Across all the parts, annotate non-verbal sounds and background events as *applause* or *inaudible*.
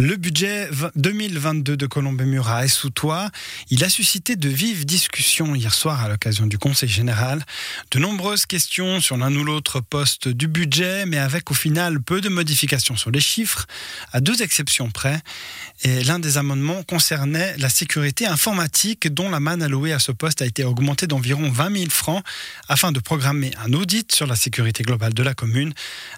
Le budget 2022 de Colombey-Murat est sous toit. Il a suscité de vives discussions hier soir à l'occasion du Conseil général. De nombreuses questions sur l'un ou l'autre poste du budget, mais avec au final peu de modifications sur les chiffres, à deux exceptions près. Et l'un des amendements concernait la sécurité informatique, dont la manne allouée à ce poste a été augmentée d'environ 20 000 francs afin de programmer un audit sur la sécurité globale de la commune.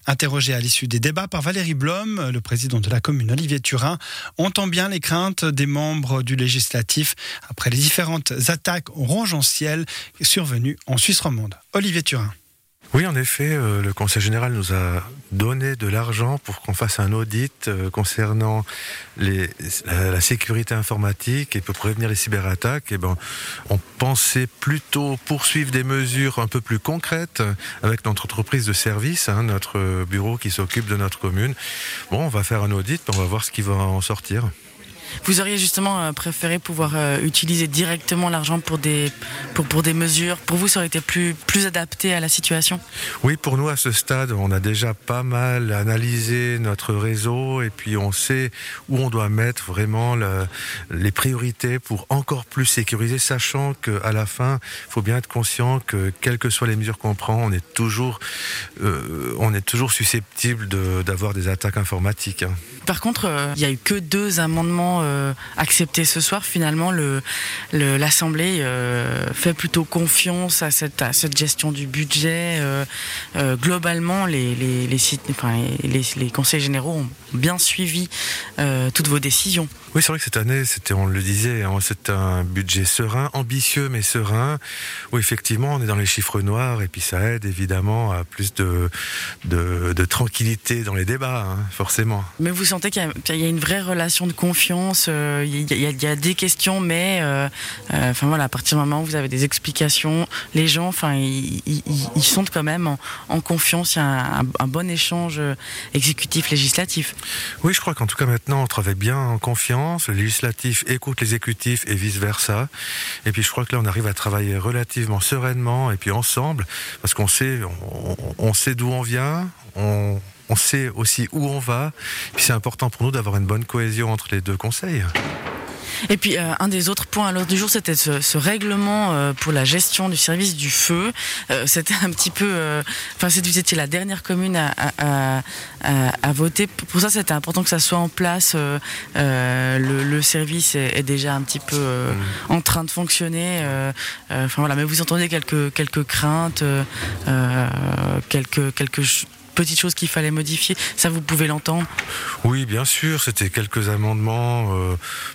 Interrogé à l'issue des débats par Valérie Blom, le président de la commune Olivier Turin entend bien les craintes des membres du législatif après les différentes attaques rongencielles survenues en Suisse romande. Olivier Turin. Oui, en effet, euh, le Conseil général nous a donné de l'argent pour qu'on fasse un audit euh, concernant la sécurité informatique et pour prévenir les cyberattaques. Et ben, on pensait plutôt poursuivre des mesures un peu plus concrètes avec notre entreprise de service, hein, notre bureau qui s'occupe de notre commune. Bon, on va faire un audit, on va voir ce qui va en sortir. Vous auriez justement euh, préféré pouvoir euh, utiliser directement l'argent pour des, pour, pour des mesures. Pour vous, ça aurait été plus, plus adapté à la situation? Oui, pour nous, à ce stade, on a déjà pas mal analysé notre réseau et puis on sait où on doit mettre vraiment le- les priorités pour encore plus sécuriser, sachant qu'à la fin, il faut bien être conscient que quelles que soient les mesures qu'on prend, on est toujours, euh, on est toujours susceptible de- d'avoir des attaques informatiques. hein. Par contre, euh, il y a eu que deux amendements euh, acceptés ce soir. Finalement, le, le- l'Assemblée euh, fait plutôt confiance à cette, à cette gestion du budget. Euh, globalement, les, les, les, sites- enfin, les, les conseils généraux ont bien suivi toutes vos décisions. Oui, c'est vrai que cette année, c'était, on le disait, hein, c'est un budget serein, ambitieux mais serein. Où effectivement, on est dans les chiffres noirs et puis ça aide évidemment à plus de, de, de tranquillité dans les débats, hein, forcément. Mais vous sentez qu'il y a, qu'il y a une vraie relation de confiance, euh, il il y a- des questions, mais euh, euh, enfin voilà, à partir du moment où vous avez des explications, les gens, ils, sont quand même en, confiance. Il y a un, bon échange euh, exécutif-législatif. Oui, je crois qu'en tout cas maintenant, on travaille bien en confiance. Le législatif écoute l'exécutif et vice versa. Et puis je crois que là, on arrive à travailler relativement sereinement et puis ensemble, parce qu'on sait, on, sait d'où on vient. On sait aussi où on va. C'est important pour nous d'avoir une bonne cohésion entre les deux conseils. Et puis euh, un des autres points à l'ordre du jour, c'était ce, règlement euh, pour la gestion du service du feu. Euh, c'était un petit peu, enfin, vous étiez la dernière commune à, voter. Pour ça, c'était important que ça soit en place. Le, service est, déjà un petit peu en train de fonctionner. Mais vous entendez quelques quelques craintes, quelques petites choses qu'il fallait modifier. Ça, vous pouvez l'entendre. Oui, bien sûr, c'était quelques amendements, euh,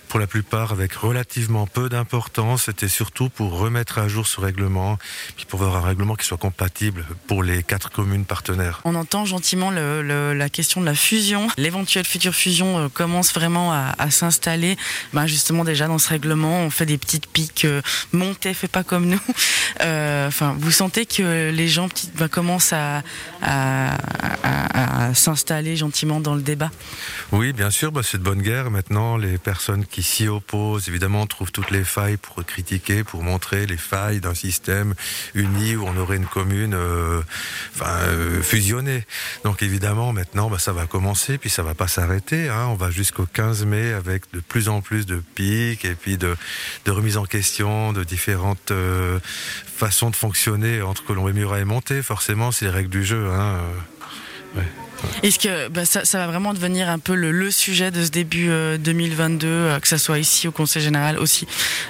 pour la plupart avec relativement peu d'importance. C'était surtout pour remettre à jour ce règlement, puis pour avoir un règlement qui soit compatible pour les quatre communes partenaires. On entend gentiment le- le- la question de la fusion. L'éventuelle future fusion euh, commence vraiment à, à s'installer. Ben justement, déjà dans ce règlement, on fait des petites piques. Euh, montez, fais pas comme nous. *laughs* Enfin, vous sentez que les gens ben, commencent à, à- à- s'installer gentiment dans le débat. Oui, bien sûr, bah, c'est de bonne guerre. Maintenant, les personnes qui s'y opposent, évidemment, trouvent toutes les failles pour critiquer, pour montrer les failles d'un système uni où on aurait une commune euh, euh, fusionnée. Donc évidemment, maintenant, bah, ça va commencer, puis ça va pas s'arrêter. Hein. On va jusqu'au 15 mai avec de plus en plus de pics et puis de, de remises en question de différentes euh, façons de fonctionner entre Colombie Murat et Monté. Forcément, c'est les règles du jeu. Hein. Euh. Est-ce que ben, ça, va vraiment devenir un peu le, sujet de ce début euh, 2022, euh, que ça soit ici au Conseil général aussi,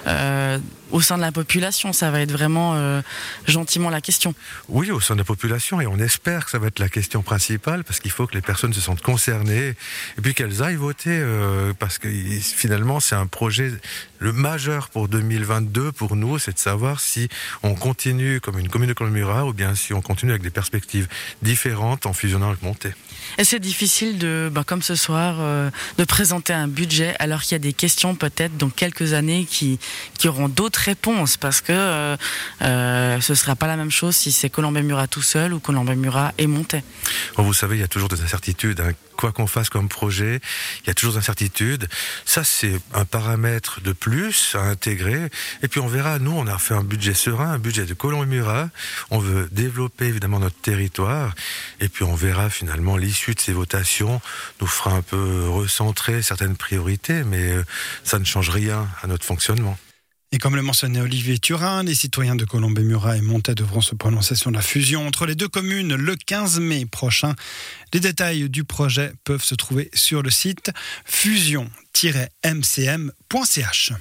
euh, au sein de la population, ça va être vraiment euh, gentiment la question. Oui, au sein de la population, et on espère que ça va être la question principale, parce qu'il faut que les personnes se sentent concernées, et puis qu'elles aillent voter, euh, parce que finalement, c'est un projet, le majeur pour 2022, pour nous, c'est de savoir si on continue comme une commune de Colmura, ou bien si on continue avec des perspectives différentes en fusionnant avec Monté. Et c'est difficile de, ben, comme ce soir, euh, de présenter un budget alors qu'il y a des questions peut-être dans quelques années qui, qui auront d'autres réponses parce que euh, euh, ce sera pas la même chose si c'est Colombé Murat tout seul ou Colombé Murat et Montet. Bon, vous savez, il y a toujours des incertitudes. hein. Quoi qu'on fasse comme projet, il y a toujours des incertitudes. Ça, c'est un paramètre de plus à intégrer. Et puis on verra, nous, on a fait un budget serein, un budget de Colomb et Murat. On veut développer évidemment notre territoire. Et puis on verra finalement l'issue de ces votations nous fera un peu recentrer certaines priorités, mais ça ne change rien à notre fonctionnement. Et comme le mentionnait Olivier Turin, les citoyens de Colombey-Murat et Montet devront se prononcer sur la fusion entre les deux communes le 15 mai prochain. Les détails du projet peuvent se trouver sur le site fusion-mcm.ch.